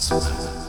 smile. I,